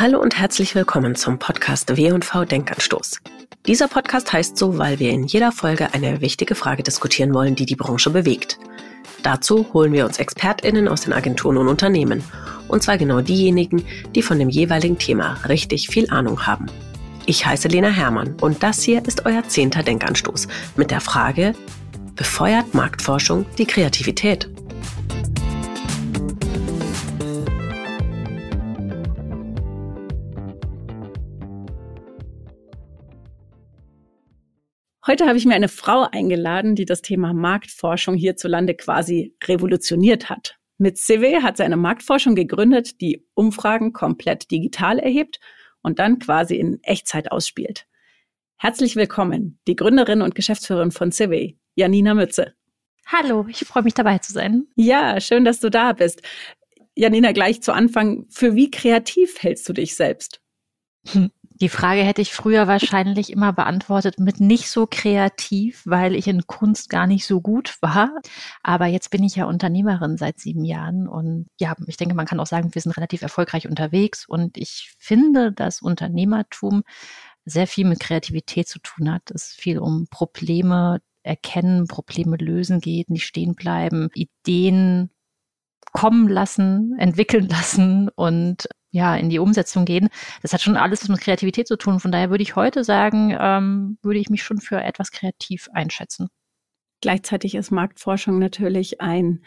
Hallo und herzlich willkommen zum Podcast W&V Denkanstoß. Dieser Podcast heißt so, weil wir in jeder Folge eine wichtige Frage diskutieren wollen, die die Branche bewegt. Dazu holen wir uns ExpertInnen aus den Agenturen und Unternehmen. Und zwar genau diejenigen, die von dem jeweiligen Thema richtig viel Ahnung haben. Ich heiße Lena Hermann und das hier ist euer zehnter Denkanstoß mit der Frage, befeuert Marktforschung die Kreativität? Heute habe ich mir eine Frau eingeladen, die das Thema Marktforschung hierzulande quasi revolutioniert hat. Mit CW hat sie eine Marktforschung gegründet, die Umfragen komplett digital erhebt und dann quasi in Echtzeit ausspielt. Herzlich willkommen, die Gründerin und Geschäftsführerin von CW, Janina Mütze. Hallo, ich freue mich dabei zu sein. Ja, schön, dass du da bist. Janina, gleich zu Anfang, für wie kreativ hältst du dich selbst? Hm. Die Frage hätte ich früher wahrscheinlich immer beantwortet mit nicht so kreativ, weil ich in Kunst gar nicht so gut war. Aber jetzt bin ich ja Unternehmerin seit sieben Jahren und ja, ich denke, man kann auch sagen, wir sind relativ erfolgreich unterwegs und ich finde, dass Unternehmertum sehr viel mit Kreativität zu tun hat. Es viel um Probleme erkennen, Probleme lösen geht, nicht stehen bleiben, Ideen kommen lassen, entwickeln lassen und ja, in die Umsetzung gehen. Das hat schon alles mit Kreativität zu tun. Von daher würde ich heute sagen, ähm, würde ich mich schon für etwas kreativ einschätzen. Gleichzeitig ist Marktforschung natürlich ein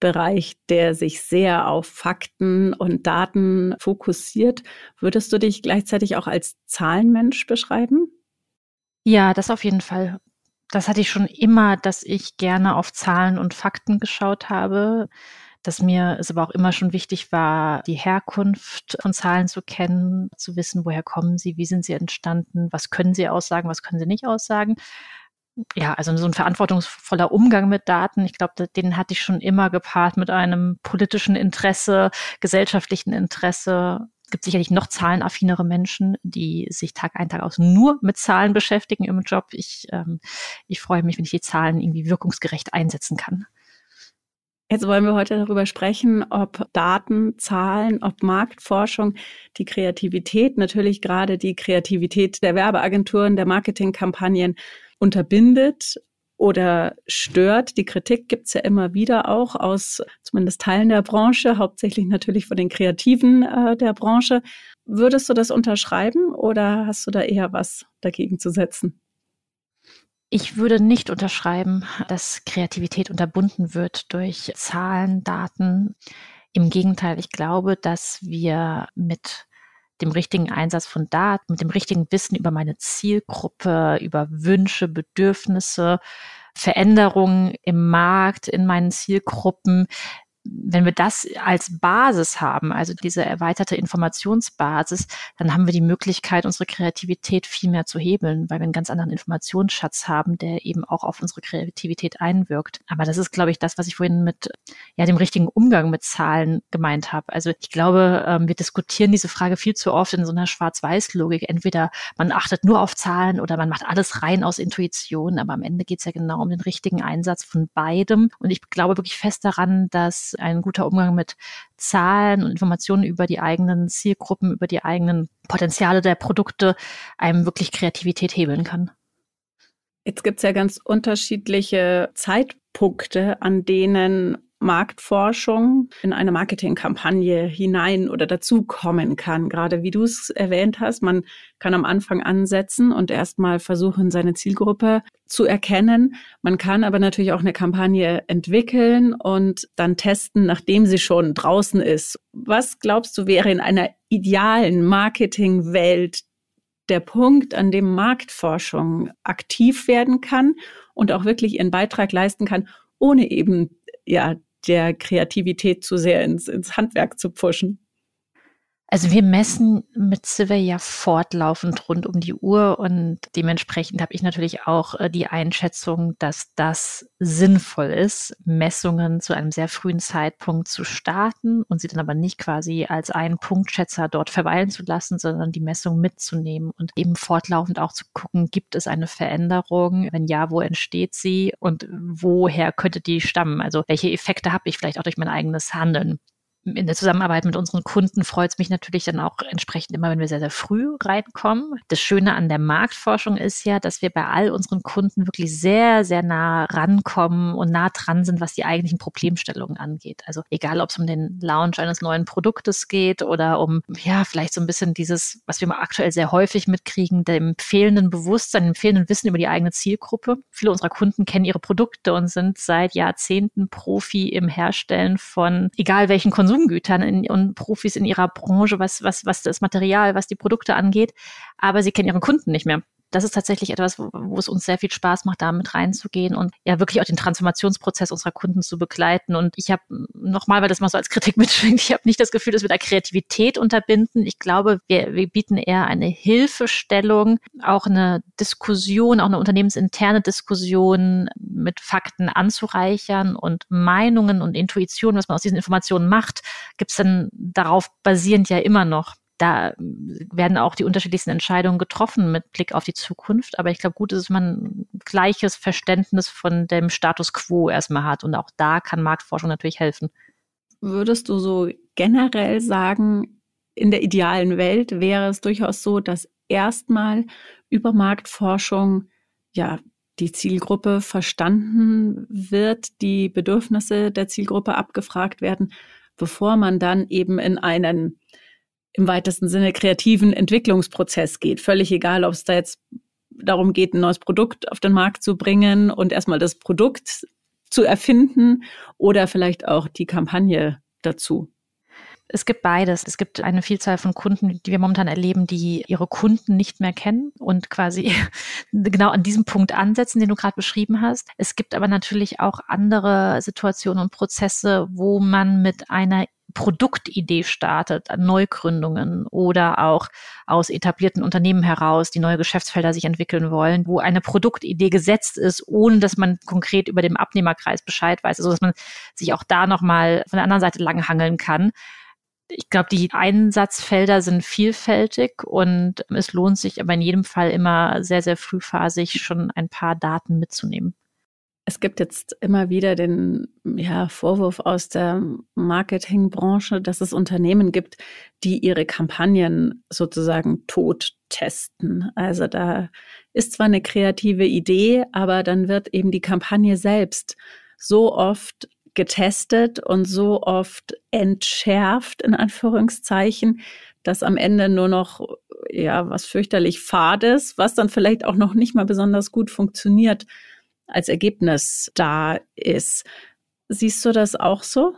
Bereich, der sich sehr auf Fakten und Daten fokussiert. Würdest du dich gleichzeitig auch als Zahlenmensch beschreiben? Ja, das auf jeden Fall. Das hatte ich schon immer, dass ich gerne auf Zahlen und Fakten geschaut habe dass mir es aber auch immer schon wichtig war, die Herkunft von Zahlen zu kennen, zu wissen, woher kommen sie, wie sind sie entstanden, was können sie aussagen, was können sie nicht aussagen. Ja, also so ein verantwortungsvoller Umgang mit Daten, ich glaube, den hatte ich schon immer gepaart mit einem politischen Interesse, gesellschaftlichen Interesse. Es gibt sicherlich noch zahlenaffinere Menschen, die sich Tag ein, Tag aus nur mit Zahlen beschäftigen im Job. Ich, ähm, ich freue mich, wenn ich die Zahlen irgendwie wirkungsgerecht einsetzen kann. Jetzt wollen wir heute darüber sprechen, ob Daten, Zahlen, ob Marktforschung die Kreativität, natürlich gerade die Kreativität der Werbeagenturen, der Marketingkampagnen unterbindet oder stört. Die Kritik gibt's ja immer wieder auch aus zumindest Teilen der Branche, hauptsächlich natürlich von den Kreativen äh, der Branche. Würdest du das unterschreiben oder hast du da eher was dagegen zu setzen? Ich würde nicht unterschreiben, dass Kreativität unterbunden wird durch Zahlen, Daten. Im Gegenteil, ich glaube, dass wir mit dem richtigen Einsatz von Daten, mit dem richtigen Wissen über meine Zielgruppe, über Wünsche, Bedürfnisse, Veränderungen im Markt, in meinen Zielgruppen, wenn wir das als Basis haben, also diese erweiterte Informationsbasis, dann haben wir die Möglichkeit, unsere Kreativität viel mehr zu hebeln, weil wir einen ganz anderen Informationsschatz haben, der eben auch auf unsere Kreativität einwirkt. Aber das ist, glaube ich, das, was ich vorhin mit ja, dem richtigen Umgang mit Zahlen gemeint habe. Also ich glaube, ähm, wir diskutieren diese Frage viel zu oft in so einer Schwarz-Weiß-Logik. Entweder man achtet nur auf Zahlen oder man macht alles rein aus Intuition. Aber am Ende geht es ja genau um den richtigen Einsatz von beidem. Und ich glaube wirklich fest daran, dass ein guter Umgang mit Zahlen und Informationen über die eigenen Zielgruppen, über die eigenen Potenziale der Produkte einem wirklich Kreativität hebeln kann. Jetzt gibt es ja ganz unterschiedliche Zeitpunkte, an denen Marktforschung in eine Marketingkampagne hinein oder dazukommen kann. Gerade wie du es erwähnt hast, man kann am Anfang ansetzen und erstmal versuchen, seine Zielgruppe zu erkennen. Man kann aber natürlich auch eine Kampagne entwickeln und dann testen, nachdem sie schon draußen ist. Was glaubst du wäre in einer idealen Marketingwelt der Punkt, an dem Marktforschung aktiv werden kann und auch wirklich ihren Beitrag leisten kann, ohne eben ja der Kreativität zu sehr ins, ins Handwerk zu pushen. Also wir messen mit Civer ja fortlaufend rund um die Uhr und dementsprechend habe ich natürlich auch äh, die Einschätzung, dass das sinnvoll ist, Messungen zu einem sehr frühen Zeitpunkt zu starten und sie dann aber nicht quasi als einen Punktschätzer dort verweilen zu lassen, sondern die Messung mitzunehmen und eben fortlaufend auch zu gucken, gibt es eine Veränderung? Wenn ja, wo entsteht sie und woher könnte die stammen? Also welche Effekte habe ich vielleicht auch durch mein eigenes Handeln? In der Zusammenarbeit mit unseren Kunden freut es mich natürlich dann auch entsprechend immer, wenn wir sehr, sehr früh reinkommen. Das Schöne an der Marktforschung ist ja, dass wir bei all unseren Kunden wirklich sehr, sehr nah rankommen und nah dran sind, was die eigentlichen Problemstellungen angeht. Also egal, ob es um den Launch eines neuen Produktes geht oder um, ja, vielleicht so ein bisschen dieses, was wir aktuell sehr häufig mitkriegen, dem fehlenden Bewusstsein, dem fehlenden Wissen über die eigene Zielgruppe. Viele unserer Kunden kennen ihre Produkte und sind seit Jahrzehnten Profi im Herstellen von egal welchen Konsum Konsumgütern in, und Profis in ihrer Branche, was, was, was das Material, was die Produkte angeht, aber sie kennen ihre Kunden nicht mehr das ist tatsächlich etwas, wo, wo, es uns sehr viel Spaß macht, da mit reinzugehen und ja wirklich auch den Transformationsprozess unserer Kunden zu begleiten. Und ich habe nochmal, weil das mal so als Kritik mitschwingt, ich habe nicht das Gefühl, dass wir da Kreativität unterbinden. Ich glaube, wir, wir bieten eher eine Hilfestellung, auch eine Diskussion, auch eine unternehmensinterne Diskussion mit Fakten anzureichern und Meinungen und Intuitionen, was man aus diesen Informationen macht, gibt es dann darauf basierend ja immer noch da werden auch die unterschiedlichsten Entscheidungen getroffen mit Blick auf die Zukunft. Aber ich glaube, gut ist, dass man gleiches Verständnis von dem Status quo erstmal hat. Und auch da kann Marktforschung natürlich helfen. Würdest du so generell sagen, in der idealen Welt wäre es durchaus so, dass erstmal über Marktforschung ja die Zielgruppe verstanden wird, die Bedürfnisse der Zielgruppe abgefragt werden, bevor man dann eben in einen im weitesten Sinne kreativen Entwicklungsprozess geht. Völlig egal, ob es da jetzt darum geht, ein neues Produkt auf den Markt zu bringen und erstmal das Produkt zu erfinden oder vielleicht auch die Kampagne dazu. Es gibt beides. Es gibt eine Vielzahl von Kunden, die wir momentan erleben, die ihre Kunden nicht mehr kennen und quasi genau an diesem Punkt ansetzen, den du gerade beschrieben hast. Es gibt aber natürlich auch andere Situationen und Prozesse, wo man mit einer Produktidee startet, an Neugründungen oder auch aus etablierten Unternehmen heraus, die neue Geschäftsfelder sich entwickeln wollen, wo eine Produktidee gesetzt ist, ohne dass man konkret über den Abnehmerkreis Bescheid weiß, also dass man sich auch da nochmal von der anderen Seite langhangeln kann. Ich glaube, die Einsatzfelder sind vielfältig und es lohnt sich aber in jedem Fall immer sehr, sehr frühphasig schon ein paar Daten mitzunehmen. Es gibt jetzt immer wieder den ja, Vorwurf aus der Marketingbranche, dass es Unternehmen gibt, die ihre Kampagnen sozusagen tot testen. Also da ist zwar eine kreative Idee, aber dann wird eben die Kampagne selbst so oft getestet und so oft entschärft, in Anführungszeichen, dass am Ende nur noch, ja, was fürchterlich Fades, was dann vielleicht auch noch nicht mal besonders gut funktioniert, als Ergebnis da ist. Siehst du das auch so?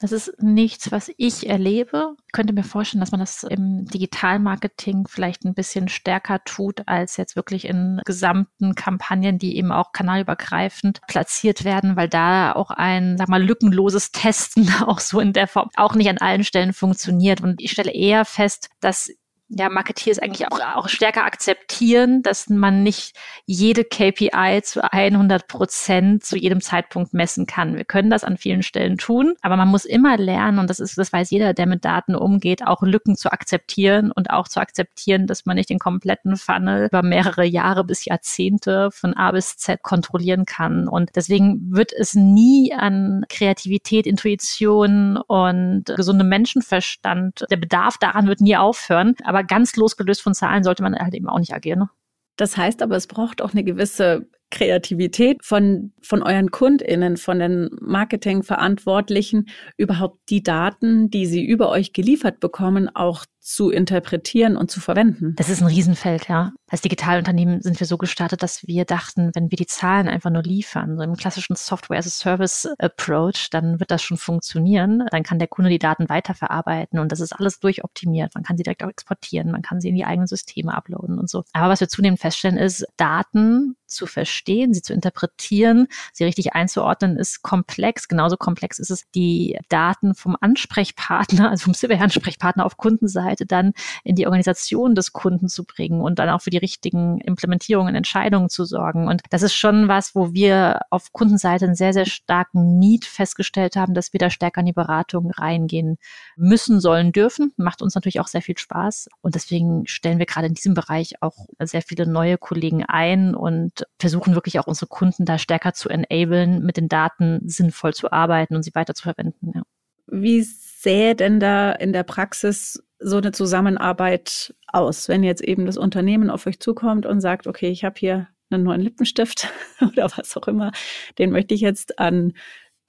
Das ist nichts, was ich erlebe. Ich könnte mir vorstellen, dass man das im Digitalmarketing vielleicht ein bisschen stärker tut, als jetzt wirklich in gesamten Kampagnen, die eben auch kanalübergreifend platziert werden, weil da auch ein, sag mal, lückenloses Testen auch so in der Form auch nicht an allen Stellen funktioniert. Und ich stelle eher fest, dass ja, Marketeers eigentlich auch, auch stärker akzeptieren, dass man nicht jede KPI zu 100 Prozent zu jedem Zeitpunkt messen kann. Wir können das an vielen Stellen tun, aber man muss immer lernen, und das ist, das weiß jeder, der mit Daten umgeht, auch Lücken zu akzeptieren und auch zu akzeptieren, dass man nicht den kompletten Funnel über mehrere Jahre bis Jahrzehnte von A bis Z kontrollieren kann. Und deswegen wird es nie an Kreativität, Intuition und gesundem Menschenverstand, der Bedarf daran wird nie aufhören. Aber aber ganz losgelöst von Zahlen sollte man halt eben auch nicht agieren. Ne? Das heißt aber, es braucht auch eine gewisse Kreativität von, von euren KundInnen, von den Marketingverantwortlichen, überhaupt die Daten, die sie über euch geliefert bekommen, auch zu interpretieren und zu verwenden. Das ist ein Riesenfeld, ja. Als Digitalunternehmen sind wir so gestartet, dass wir dachten, wenn wir die Zahlen einfach nur liefern, so im klassischen Software-as-a-Service-Approach, dann wird das schon funktionieren. Dann kann der Kunde die Daten weiterverarbeiten und das ist alles durchoptimiert. Man kann sie direkt auch exportieren, man kann sie in die eigenen Systeme uploaden und so. Aber was wir zunehmend feststellen, ist, Daten zu verstehen, sie zu interpretieren, sie richtig einzuordnen, ist komplex. Genauso komplex ist es, die Daten vom Ansprechpartner, also vom Civil-Ansprechpartner auf Kundenseite Seite dann in die Organisation des Kunden zu bringen und dann auch für die richtigen Implementierungen, Entscheidungen zu sorgen. Und das ist schon was, wo wir auf Kundenseite einen sehr, sehr starken Need festgestellt haben, dass wir da stärker in die Beratung reingehen müssen, sollen, dürfen. Macht uns natürlich auch sehr viel Spaß. Und deswegen stellen wir gerade in diesem Bereich auch sehr viele neue Kollegen ein und versuchen wirklich auch unsere Kunden da stärker zu enablen, mit den Daten sinnvoll zu arbeiten und sie weiter zu verwenden. Ja. Wie sähe denn da in der Praxis so eine Zusammenarbeit aus, wenn jetzt eben das Unternehmen auf euch zukommt und sagt, okay, ich habe hier einen neuen Lippenstift oder was auch immer, den möchte ich jetzt an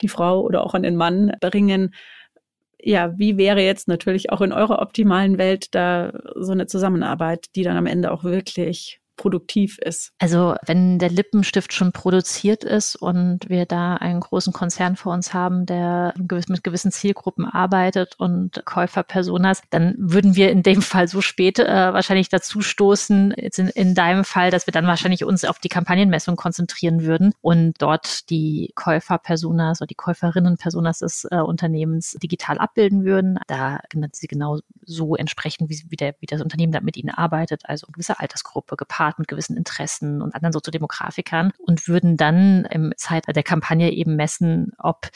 die Frau oder auch an den Mann bringen. Ja, wie wäre jetzt natürlich auch in eurer optimalen Welt da so eine Zusammenarbeit, die dann am Ende auch wirklich produktiv ist. Also wenn der Lippenstift schon produziert ist und wir da einen großen Konzern vor uns haben, der mit gewissen Zielgruppen arbeitet und Käuferpersonas, dann würden wir in dem Fall so spät äh, wahrscheinlich dazu stoßen, in, in deinem Fall, dass wir dann wahrscheinlich uns auf die Kampagnenmessung konzentrieren würden und dort die Käuferpersonas oder die Käuferinnenpersonas des äh, Unternehmens digital abbilden würden. Da sie genau so entsprechen, wie, wie, der, wie das Unternehmen da mit ihnen arbeitet, also eine gewisse Altersgruppe gepaart gepaart mit gewissen Interessen und anderen Soziodemografikern und würden dann im Zeit der Kampagne eben messen, ob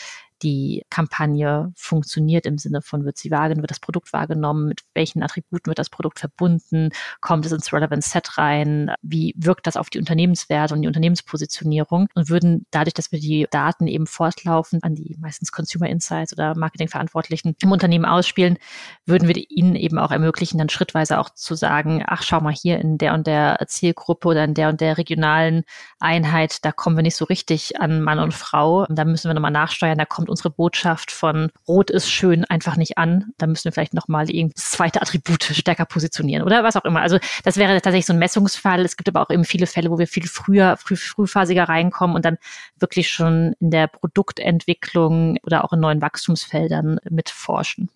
die Kampagne funktioniert im Sinne von, wird sie wahrgenommen, wird das Produkt wahrgenommen, mit welchen Attributen wird das Produkt verbunden, kommt es ins Relevant Set rein, wie wirkt das auf die Unternehmenswerte und die Unternehmenspositionierung und würden dadurch, dass wir die Daten eben fortlaufend an die meistens Consumer Insights oder Marketingverantwortlichen im Unternehmen ausspielen, würden wir ihnen eben auch ermöglichen, dann schrittweise auch zu sagen, ach, schau mal hier in der und der Zielgruppe oder in der und der regionalen Einheit, da kommen wir nicht so richtig an Mann und Frau. Da müssen wir nochmal nachsteuern, da kommt unsere Botschaft von Rot ist schön einfach nicht an. Da müssen wir vielleicht nochmal das zweite Attribut stärker positionieren oder was auch immer. Also das wäre tatsächlich so ein Messungsfall. Es gibt aber auch eben viele Fälle, wo wir viel früher, früh, frühphasiger reinkommen und dann wirklich schon in der Produktentwicklung oder auch in neuen Wachstumsfeldern mitforschen.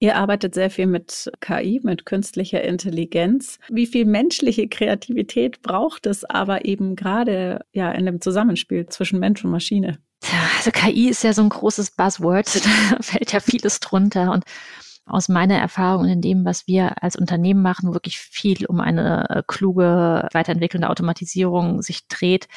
Ihr arbeitet sehr viel mit KI, mit künstlicher Intelligenz. Wie viel menschliche Kreativität braucht es aber eben gerade ja in dem Zusammenspiel zwischen Mensch und Maschine? Also KI ist ja so ein großes Buzzword, da fällt ja vieles drunter und aus meiner Erfahrung und in dem, was wir als Unternehmen machen, wirklich viel um eine äh, kluge, weiterentwickelnde Automatisierung sich dreht,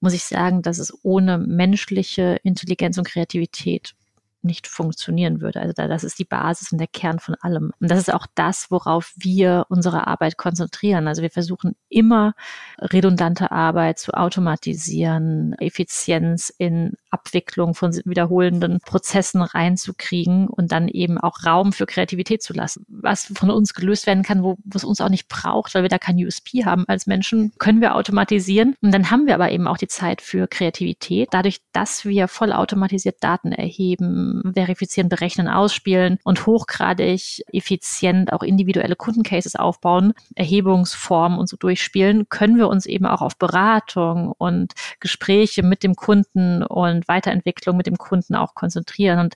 muss ich sagen, dass es ohne menschliche Intelligenz und Kreativität nicht funktionieren würde. Also das ist die Basis und der Kern von allem. Und das ist auch das, worauf wir unsere Arbeit konzentrieren. Also wir versuchen immer redundante Arbeit zu automatisieren, Effizienz in Abwicklung von wiederholenden Prozessen reinzukriegen und dann eben auch Raum für Kreativität zu lassen. Was von uns gelöst werden kann, wo, es uns auch nicht braucht, weil wir da kein USP haben als Menschen, können wir automatisieren. Und dann haben wir aber eben auch die Zeit für Kreativität. Dadurch, dass wir vollautomatisiert Daten erheben, verifizieren, berechnen, ausspielen und hochgradig effizient auch individuelle Kundencases aufbauen, Erhebungsformen und so durchspielen, können wir uns eben auch auf Beratung und Gespräche mit dem Kunden und Weiterentwicklung mit dem Kunden auch konzentrieren. Und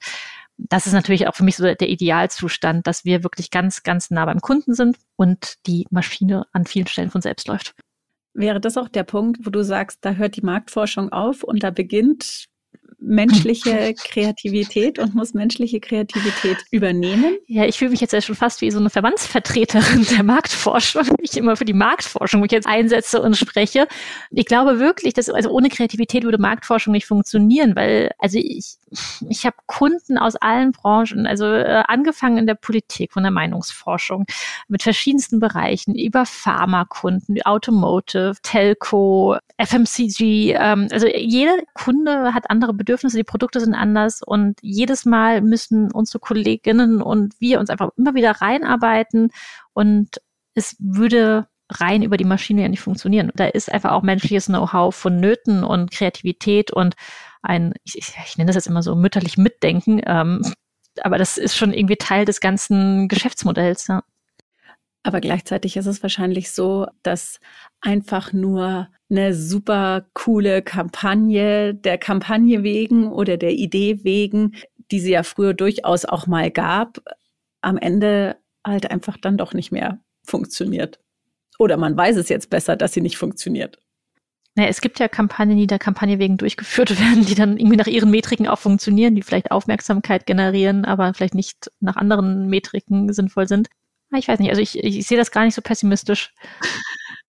das ist natürlich auch für mich so der Idealzustand, dass wir wirklich ganz, ganz nah beim Kunden sind und die Maschine an vielen Stellen von selbst läuft. Wäre das auch der Punkt, wo du sagst, da hört die Marktforschung auf und da beginnt menschliche Kreativität und muss menschliche Kreativität übernehmen. Ja, ich fühle mich jetzt ja schon fast wie so eine Verbandsvertreterin der Marktforschung, ich immer für die Marktforschung mich jetzt einsetze und spreche. Ich glaube wirklich, dass also ohne Kreativität würde Marktforschung nicht funktionieren, weil also ich ich habe Kunden aus allen Branchen, also äh, angefangen in der Politik, von der Meinungsforschung, mit verschiedensten Bereichen, über Pharmakunden, Automotive, Telco, FMCG. Ähm, also jeder Kunde hat andere Bedürfnisse, die Produkte sind anders und jedes Mal müssen unsere Kolleginnen und wir uns einfach immer wieder reinarbeiten und es würde rein über die Maschine ja nicht funktionieren. Da ist einfach auch menschliches Know-how vonnöten und Kreativität und ein, ich, ich nenne das jetzt immer so mütterlich Mitdenken, ähm, aber das ist schon irgendwie Teil des ganzen Geschäftsmodells. Ja. Aber gleichzeitig ist es wahrscheinlich so, dass einfach nur eine super coole Kampagne der Kampagne wegen oder der Idee wegen, die sie ja früher durchaus auch mal gab, am Ende halt einfach dann doch nicht mehr funktioniert. Oder man weiß es jetzt besser, dass sie nicht funktioniert. Naja, es gibt ja Kampagnen, die der Kampagne wegen durchgeführt werden, die dann irgendwie nach ihren Metriken auch funktionieren, die vielleicht Aufmerksamkeit generieren, aber vielleicht nicht nach anderen Metriken sinnvoll sind. Ah, ich weiß nicht, also ich, ich sehe das gar nicht so pessimistisch.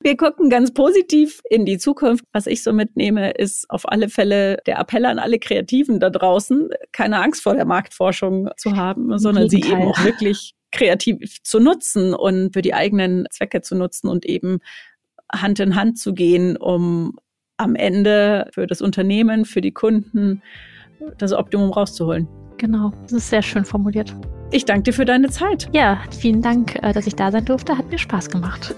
Wir gucken ganz positiv in die Zukunft. Was ich so mitnehme, ist auf alle Fälle der Appell an alle Kreativen da draußen, keine Angst vor der Marktforschung zu haben, sondern sie eben auch wirklich kreativ zu nutzen und für die eigenen Zwecke zu nutzen und eben Hand in Hand zu gehen, um am Ende für das Unternehmen, für die Kunden das Optimum rauszuholen. Genau, das ist sehr schön formuliert. Ich danke dir für deine Zeit. Ja, vielen Dank, äh, dass ich da sein durfte. Hat mir Spaß gemacht.